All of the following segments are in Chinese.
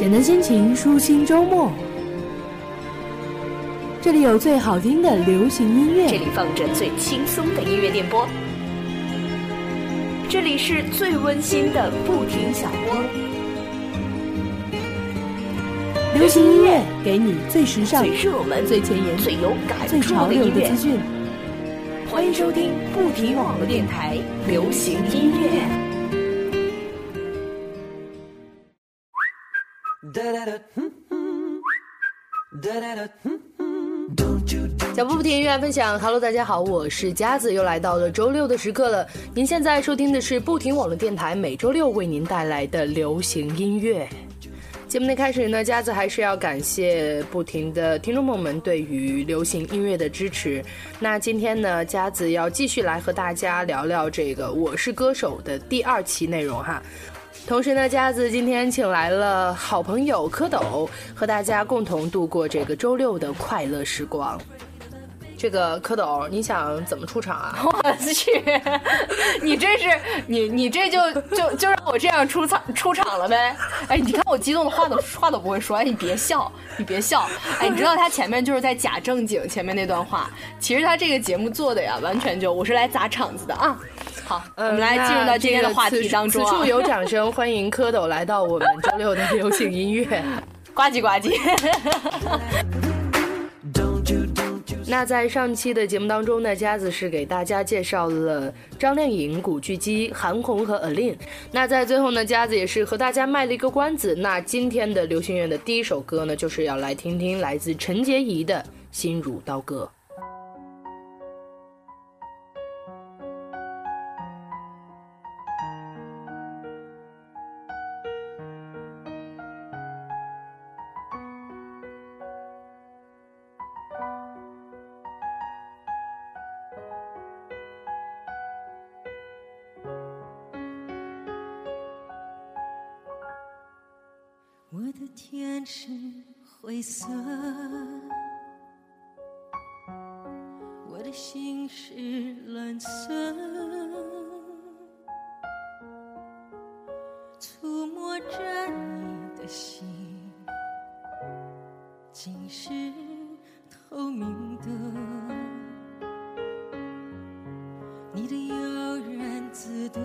简单心情，舒心周末。这里有最好听的流行音乐，这里放着最轻松的音乐电波，这里是最温馨的不停小窝。流行音乐给你最时尚、最热门、最前沿、最有感最潮流的资讯。欢迎收听不停网络电台流行音乐。小布不停音乐分享，Hello，大家好，我是佳子，又来到了周六的时刻了。您现在收听的是不停网络电台，每周六为您带来的流行音乐。节目的开始呢，佳子还是要感谢不停的听众朋友们对于流行音乐的支持。那今天呢，佳子要继续来和大家聊聊这个《我是歌手》的第二期内容哈。同时呢，佳子今天请来了好朋友蝌蚪，和大家共同度过这个周六的快乐时光。这个蝌蚪，你想怎么出场啊？我去，你这是你你这就就就让我这样出场出场了呗？哎，你看我激动的话都 话都不会说，哎，你别笑，你别笑，哎，你知道他前面就是在假正经，前面那段话，其实他这个节目做的呀，完全就我是来砸场子的啊。好，我们来进入到今天的话题当中。此处有掌声，欢迎蝌蚪来到我们周六的流行音乐，呱唧呱唧。那在上期的节目当中呢，佳子是给大家介绍了张靓颖、古巨基、韩红和 Alin。那在最后呢，佳子也是和大家卖了一个关子。那今天的流行乐的第一首歌呢，就是要来听听来自陈洁仪的《心如刀割》。灰色，我的心是蓝色。触摸着你的心，竟是透明的。你的悠然自得。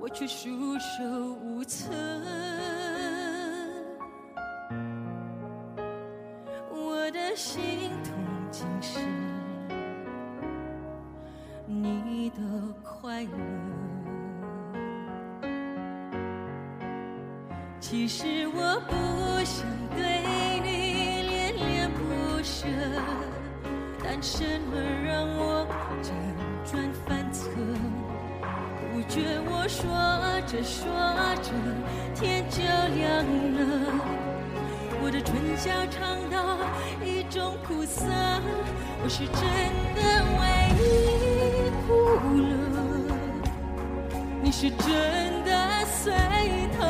我却束手其实我不想对你恋恋不舍，但什么让我辗转反侧？不觉我说着说着天就亮了，我的唇角尝到一种苦涩，我是真的为你哭了，你是真的随他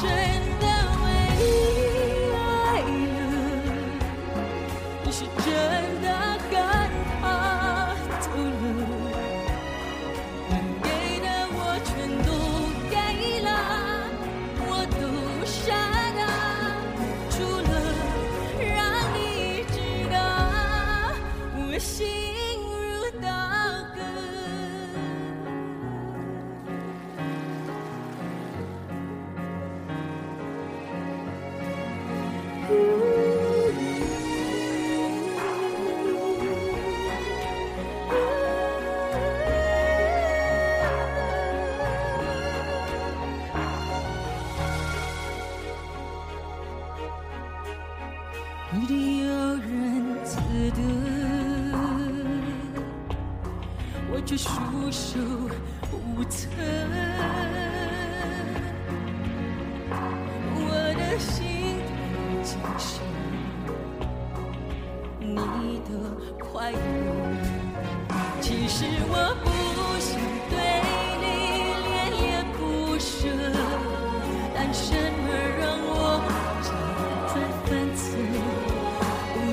是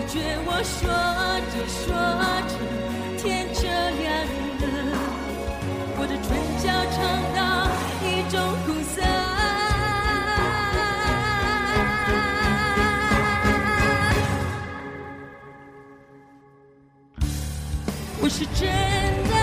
觉我说着说着，天就亮了，我的唇角尝到一种苦涩。我是真的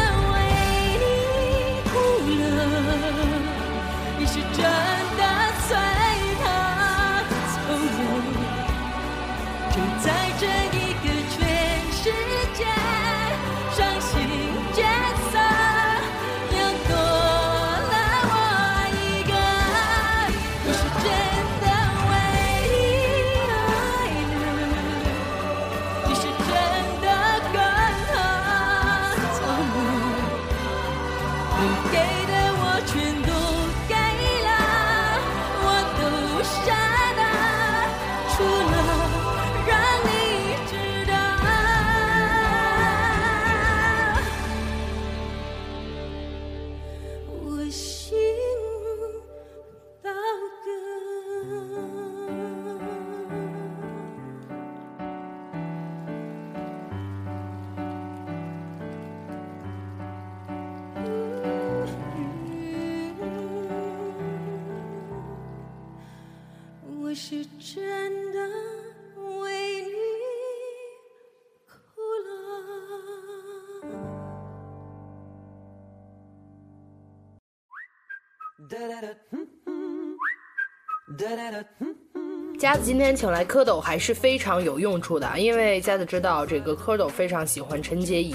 佳子今天请来蝌蚪还是非常有用处的，因为佳子知道这个蝌蚪非常喜欢陈洁仪，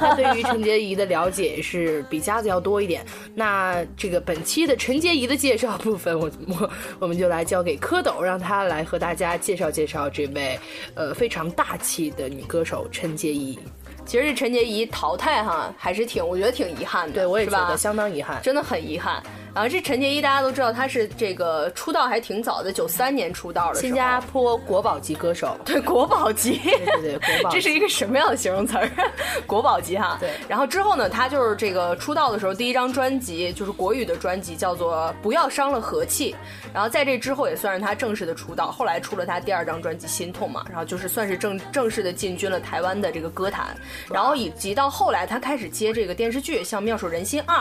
他对于陈洁仪的了解是比佳子要多一点。那这个本期的陈洁仪的介绍部分，我我我们就来交给蝌蚪，让他来和大家介绍介绍这位呃非常大气的女歌手陈洁仪。其实这陈洁仪淘汰哈，还是挺，我觉得挺遗憾的，对我也觉得相当遗憾。真的很遗憾。然后这陈洁仪大家都知道，她是这个出道还挺早的，九三年出道的，新加坡国宝级歌手，对国宝级，对对对，国宝级。这是一个什么样的形容词儿？国宝级哈。对然后之后呢，她就是这个出道的时候，第一张专辑就是国语的专辑，叫做《不要伤了和气》。然后在这之后，也算是她正式的出道。后来出了她第二张专辑《心痛》嘛，然后就是算是正正式的进军了台湾的这个歌坛。然后以及到后来，她开始接这个电视剧，像《妙手仁心二》，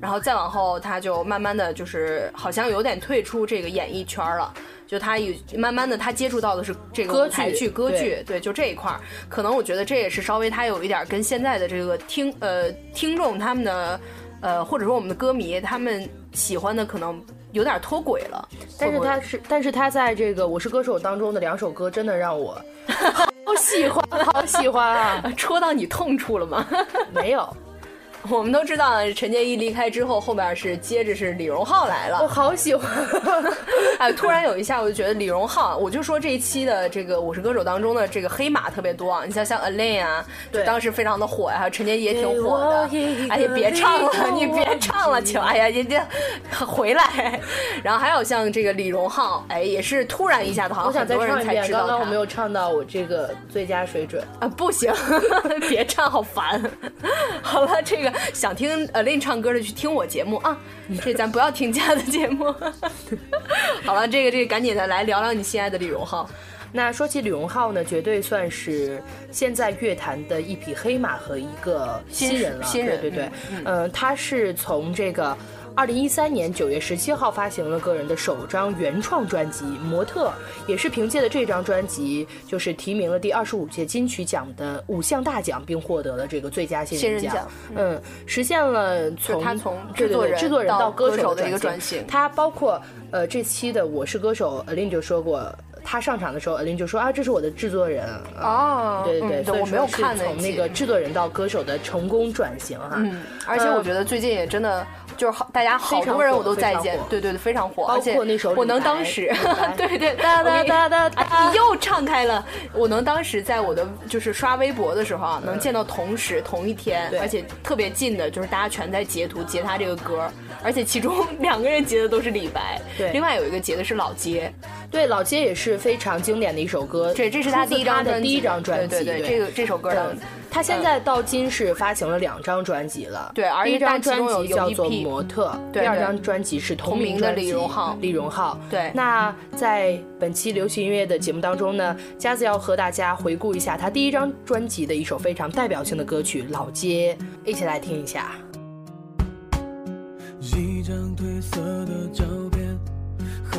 然后再往后，她就慢慢的就是好像有点退出这个演艺圈了。就他有慢慢的，他接触到的是这个歌舞台剧剧、歌剧对，对，就这一块儿，可能我觉得这也是稍微他有一点跟现在的这个听呃听众他们的呃或者说我们的歌迷他们喜欢的可能有点脱轨了。但是他是，但是他在这个《我是歌手》当中的两首歌，真的让我 好喜欢，好喜欢啊！戳到你痛处了吗？没有，我们都知道陈洁仪离开之后，后边是接着是李荣浩来了我。好喜欢。哎，突然有一下，我就觉得李荣浩，我就说这一期的这个《我是歌手》当中的这个黑马特别多啊。你像像 Elaine 啊，对当时非常的火呀、还有陈洁仪也挺火的哎呀，别唱了，你别唱了，请。哎呀，人家 回来。然后还有像这个李荣浩，哎，也是突然一下子，好像很多人才知道。刚刚我没有唱到我这个最佳水准。啊，不行，别唱，好烦。好了，这个想听 Elaine 唱歌的去听我节目啊，这咱不要听家的节目。好了，这个这个赶紧的来聊聊你心爱的李荣浩。那说起李荣浩呢，绝对算是现在乐坛的一匹黑马和一个新人了。新人对对对，嗯、他是从这个。二零一三年九月十七号发行了个人的首张原创专辑《模特》，也是凭借的这张专辑，就是提名了第二十五届金曲奖的五项大奖，并获得了这个最佳新人奖。嗯，实现了从他从制作人制作人到歌歌手的一个转转型他包括呃这期的《我是歌手》，Alin 就说过，他上场的时候，Alin 就说啊，这是我的制作人。啊哦对对对，我没有看那从那个制作人到歌手的成功转型哈。嗯，而且我觉得最近也真的就是好，大家好多人我都在见，对对对，非常火，包而且括那首我能当时对对，哒哒哒哒你又唱开了，我能当时在我的就是刷微博的时候啊，能见到同时同一天，而且特别近的，就是大家全在截图截他这个歌，而且其中 两个人截的都是李白，对。另外有一个截的是老街，对，老街也是非常经典的一首歌。对这是他第一张的第一张专辑。对对对，这个这首歌的。他现在到今是发行了两张专辑了。对，第一张专辑叫做《模特》，第二张专辑是同名的李荣浩。李荣浩。对。那在本期流行音乐的节目当中呢，佳子要和大家回顾一下他第一张专辑的一首非常代表性的歌曲《老街》，一起来听一下。一张褪色的照片，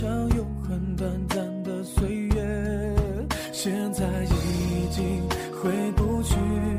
像永恒短暂的岁月现在已经回不去。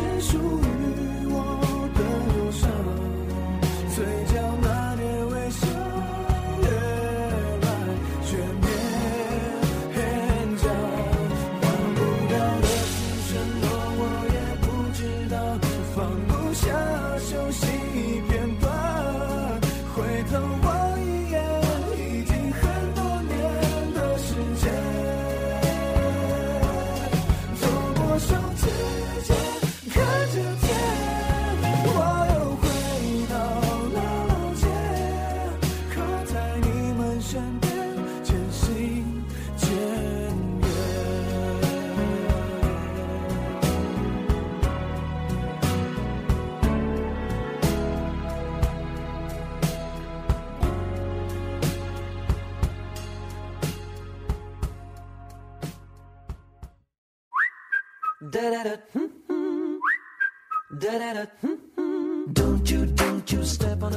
结束。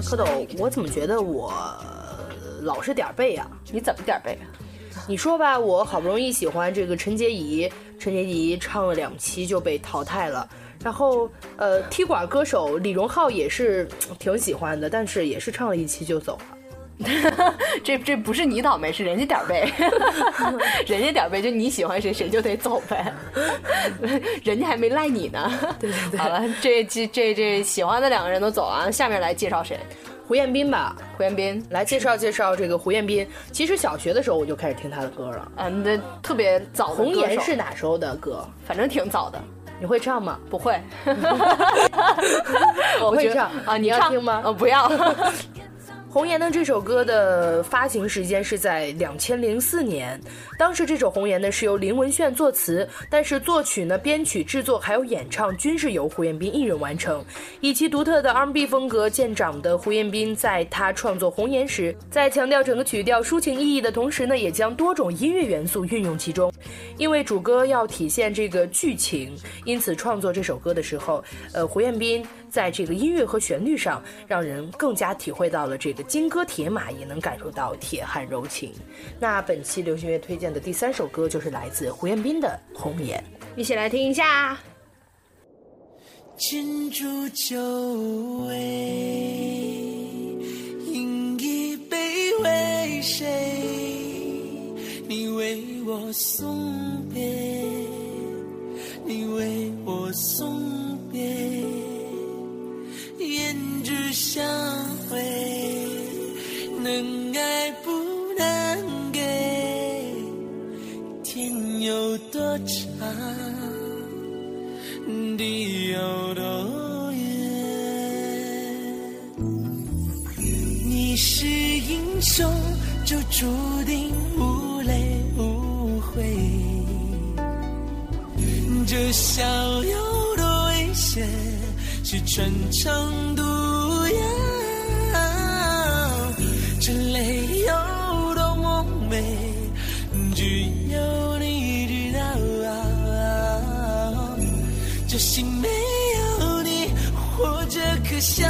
蝌蚪，我怎么觉得我老是点儿背啊？你怎么点儿背啊？你说吧，我好不容易喜欢这个陈洁仪，陈洁仪唱了两期就被淘汰了。然后，呃，踢馆歌手李荣浩也是挺喜欢的，但是也是唱了一期就走了。这这不是你倒霉，是人家点儿背，人家点儿背就你喜欢谁谁就得走呗，人家还没赖你呢。对对对好了，这这这这喜欢的两个人都走了，下面来介绍谁？胡彦斌吧，胡彦斌，来介绍介绍这个胡彦斌。其实小学的时候我就开始听他的歌了。嗯，那特别早的。红颜是哪时候的歌？反正挺早的。你会唱吗？不会。我会唱啊！你要听吗？呃，不要。红颜呢？这首歌的发行时间是在两千零四年。当时这首《红颜》呢是由林文炫作词，但是作曲呢、编曲、制作还有演唱均是由胡彦斌一人完成。以其独特的 R&B 风格见长的胡彦斌，在他创作《红颜》时，在强调整个曲调抒情意义的同时呢，也将多种音乐元素运用其中。因为主歌要体现这个剧情，因此创作这首歌的时候，呃，胡彦斌在这个音乐和旋律上，让人更加体会到了这个金戈铁马，也能感受到铁汉柔情。那本期流行乐推荐的第三首歌就是来自胡彦斌的《红颜》，一起来听一下。金烛酒味，饮一杯为谁？你为我送别，你为我送别，胭脂香味，能爱不能给，天有多长，地有多远？你是英雄，就注定无泪无悔。这逍遥多危险是穿肠毒药，这泪有多么美，只有你知道。这心没有你，活着可笑。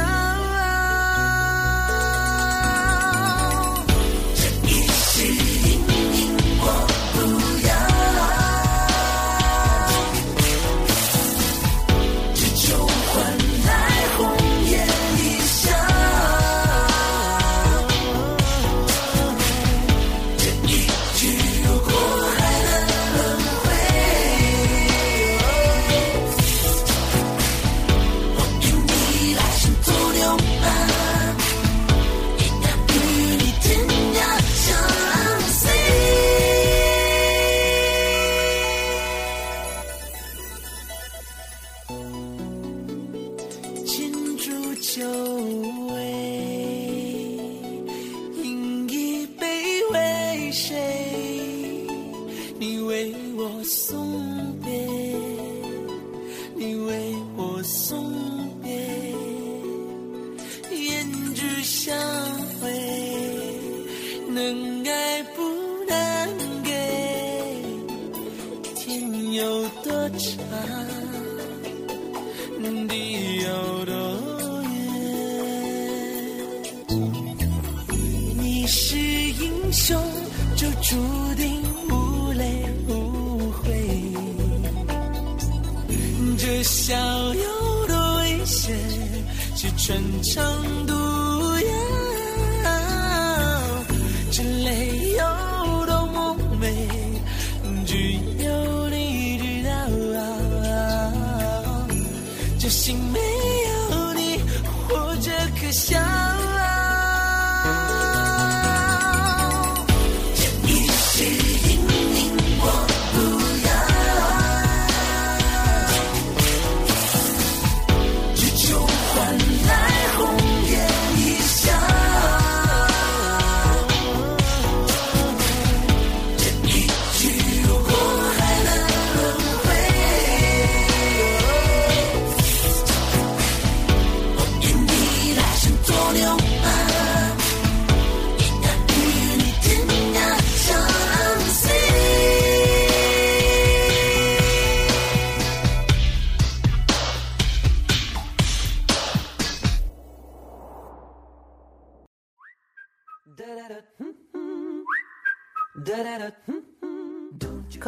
蝌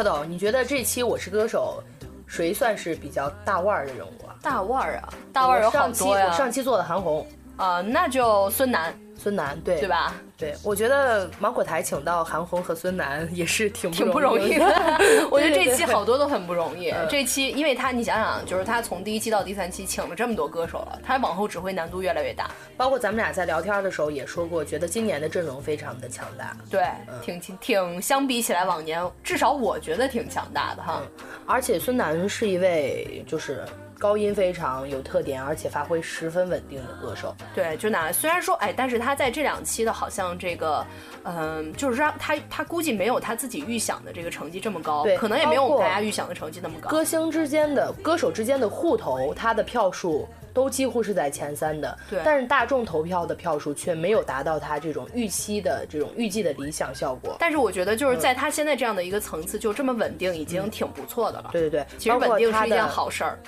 蚪，你觉得这期《我是歌手》谁算是比较大腕儿的人物啊？大腕儿啊，大腕儿有好上期多呀我。上期做的韩红、啊，那就孙楠，孙楠，对对？吧？对，我觉得芒果台请到韩红和孙楠也是挺挺不容易的。我觉得这期好多都很不容易。嗯这期，因为他你想想，就是他从第一期到第三期请了这么多歌手了，他往后只会难度越来越大。包括咱们俩在聊天的时候也说过，觉得今年的阵容非常的强大。对，嗯挺挺挺，相比起来往年，至少我觉得挺强大的哈。而且孙楠是一位就是高音非常有特点，而且发挥十分稳定的歌手。对，就拿虽然说哎，但是他在这两期的好像这个，嗯、就是让他他估计没有他自己预想的这个成绩这么高对，可能也没有我们大家预想的成绩那么高。歌星之间的歌手之间的互投，他的票数都几乎是在前三的。对但是大众投票的票数却没有达到他这种预期的这种预计的理想效果。但是我觉得就是在他现在这样的一个层次，就这么稳定，已经挺不错的了。对对对，其实稳定是一件好事儿。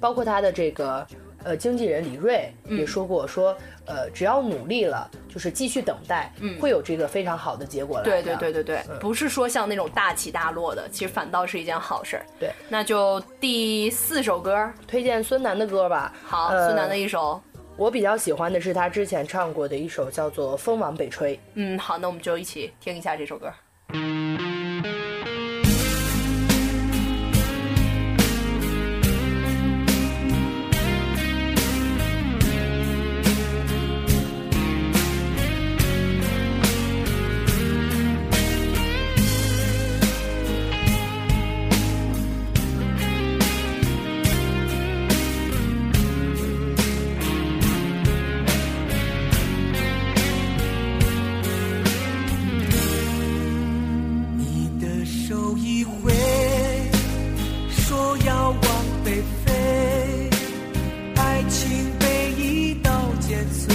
包括他的这个呃经纪人李锐嗯也说过，说呃只要努力了，就是继续等待，会有这个非常好的结果来对对对对对，不是说像那种大起大落的，其实反倒是一件好事儿。对，那就第四首歌，推荐孙楠的歌吧。好，呃孙楠的一首，我比较喜欢的是他之前唱过的一首叫做《风往北吹》。嗯，好，那我们就一起听一下这首歌。一回，说要往北飞，爱情被一刀剪碎，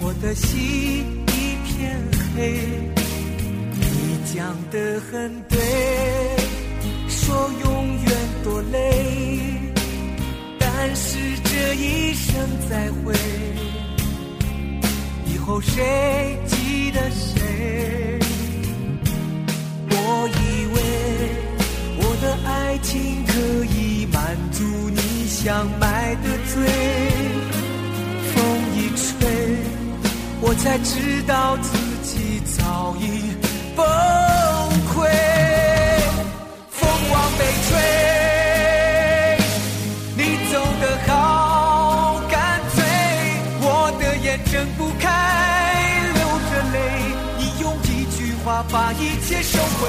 我的心一片黑。你讲的很对，说永远多累，但是这一生再会。以后谁记得谁？爱情可以满足你想买的醉，风一吹，我才知道自己早已崩溃。风往北吹，你走得好干脆，我的眼睁不开，流着泪，你用一句话把一切收回。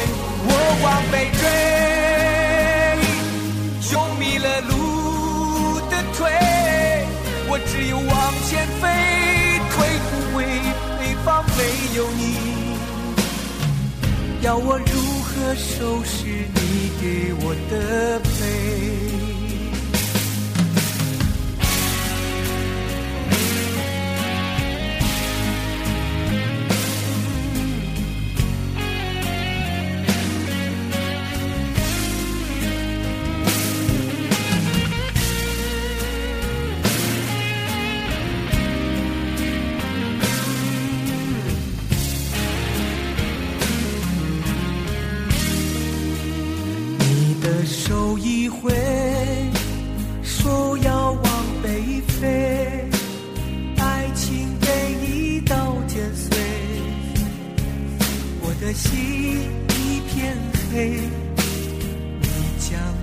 我往北我只有往前飞，退不回，北方没有你。要我如何收拾你给我的悲？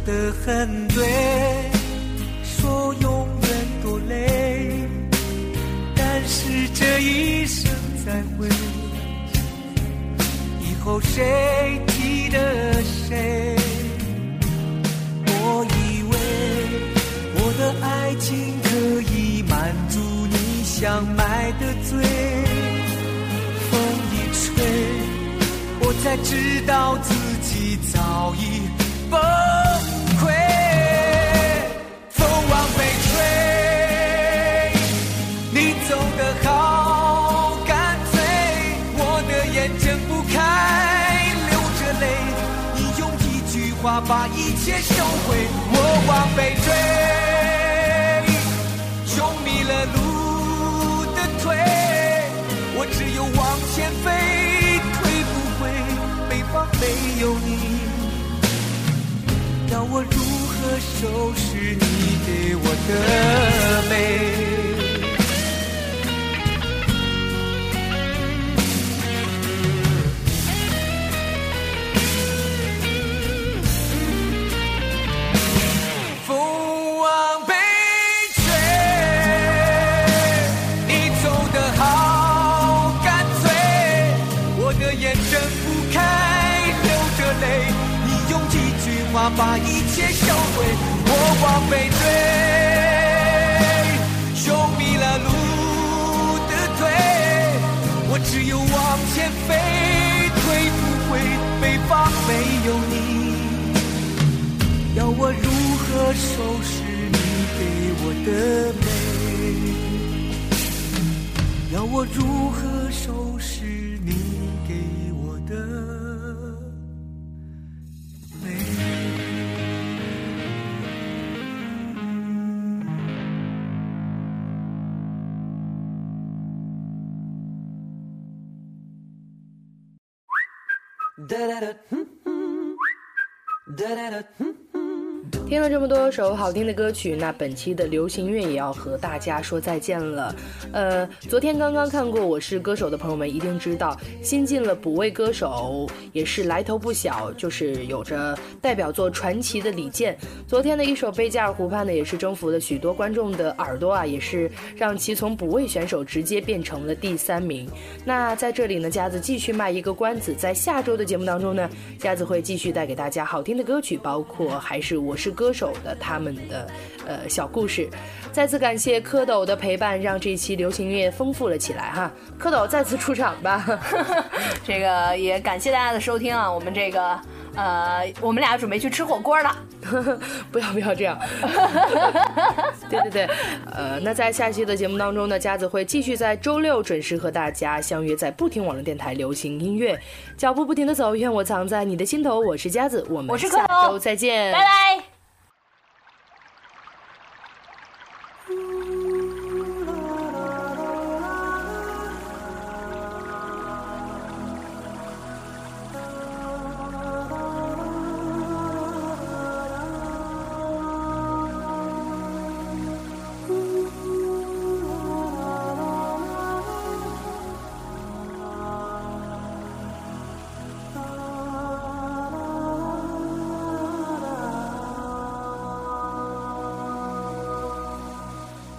的很对，说永远多累，但是这一生再会。以后谁记得谁？我以为我的爱情可以满足你想买的醉，风一吹，我才知道自己早已把一切收回。我往北追，用迷了路的腿，我只有往前飞，退不回，北方没有你，要我如何收拾你给我的美？把一切销毁。我往北追，修迷了路的腿，我只有往前飞，退不回，北方没有你。要我如何收拾你给我的美？要我如何收拾哒哒哒，哼哼，哒哒哒，哼哼。听了这么多首好听的歌曲，那本期的流行乐也要和大家说再见了。呃，昨天刚刚看过《我是歌手》的朋友们一定知道，新进了补位歌手，也是来头不小，就是有着代表作《传奇》的李健。昨天的一首《贝加尔湖畔》呢，也是征服了许多观众的耳朵啊，也是让其从补位选手直接变成了第三名。那在这里呢，佳子继续卖一个关子，在下周的节目当中呢，佳子会继续带给大家好听的歌曲，包括还是我是歌手的他们的呃小故事。再次感谢蝌蚪的陪伴，让这一期流行音乐丰富了起来哈。蝌蚪再次出场吧。这个也感谢大家的收听啊，我们这个呃，我们俩准备去吃火锅了。不要不要这样。对对对，呃，那在下期的节目当中呢，佳子会继续在周六准时和大家相约在不停网络电台流行音乐，脚步不停的走，愿我藏在你的心头。我是佳子，我们下周再见，拜拜。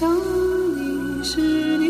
想你时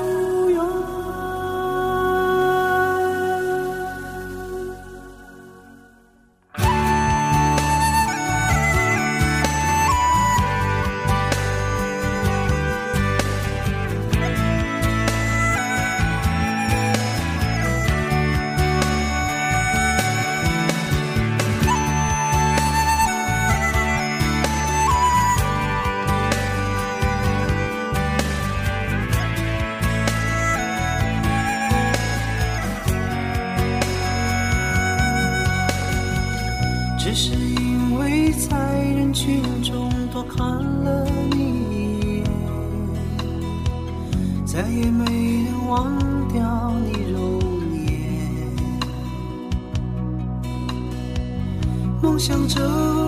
梦想骤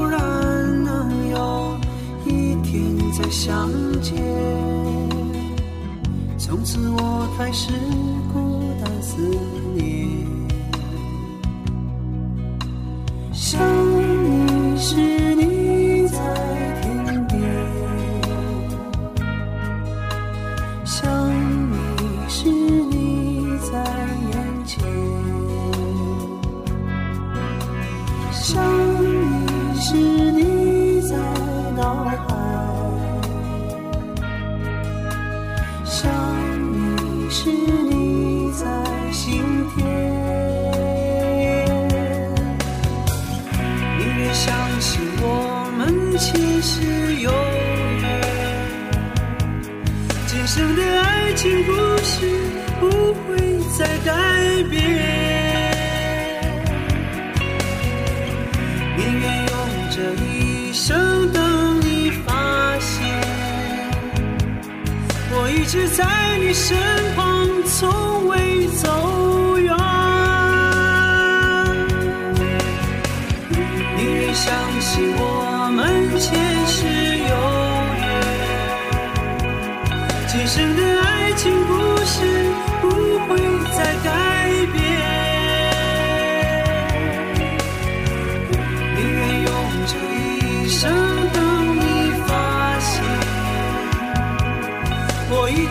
然能有一天再相见，从此我开始孤单思念。想你时，你直在你身旁，从未走远。宁愿相信我们前世有缘，今生的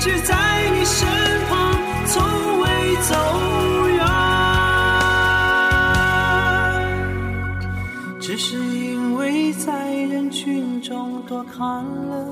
直在你身旁，从未走远。只是因为在人群中多看了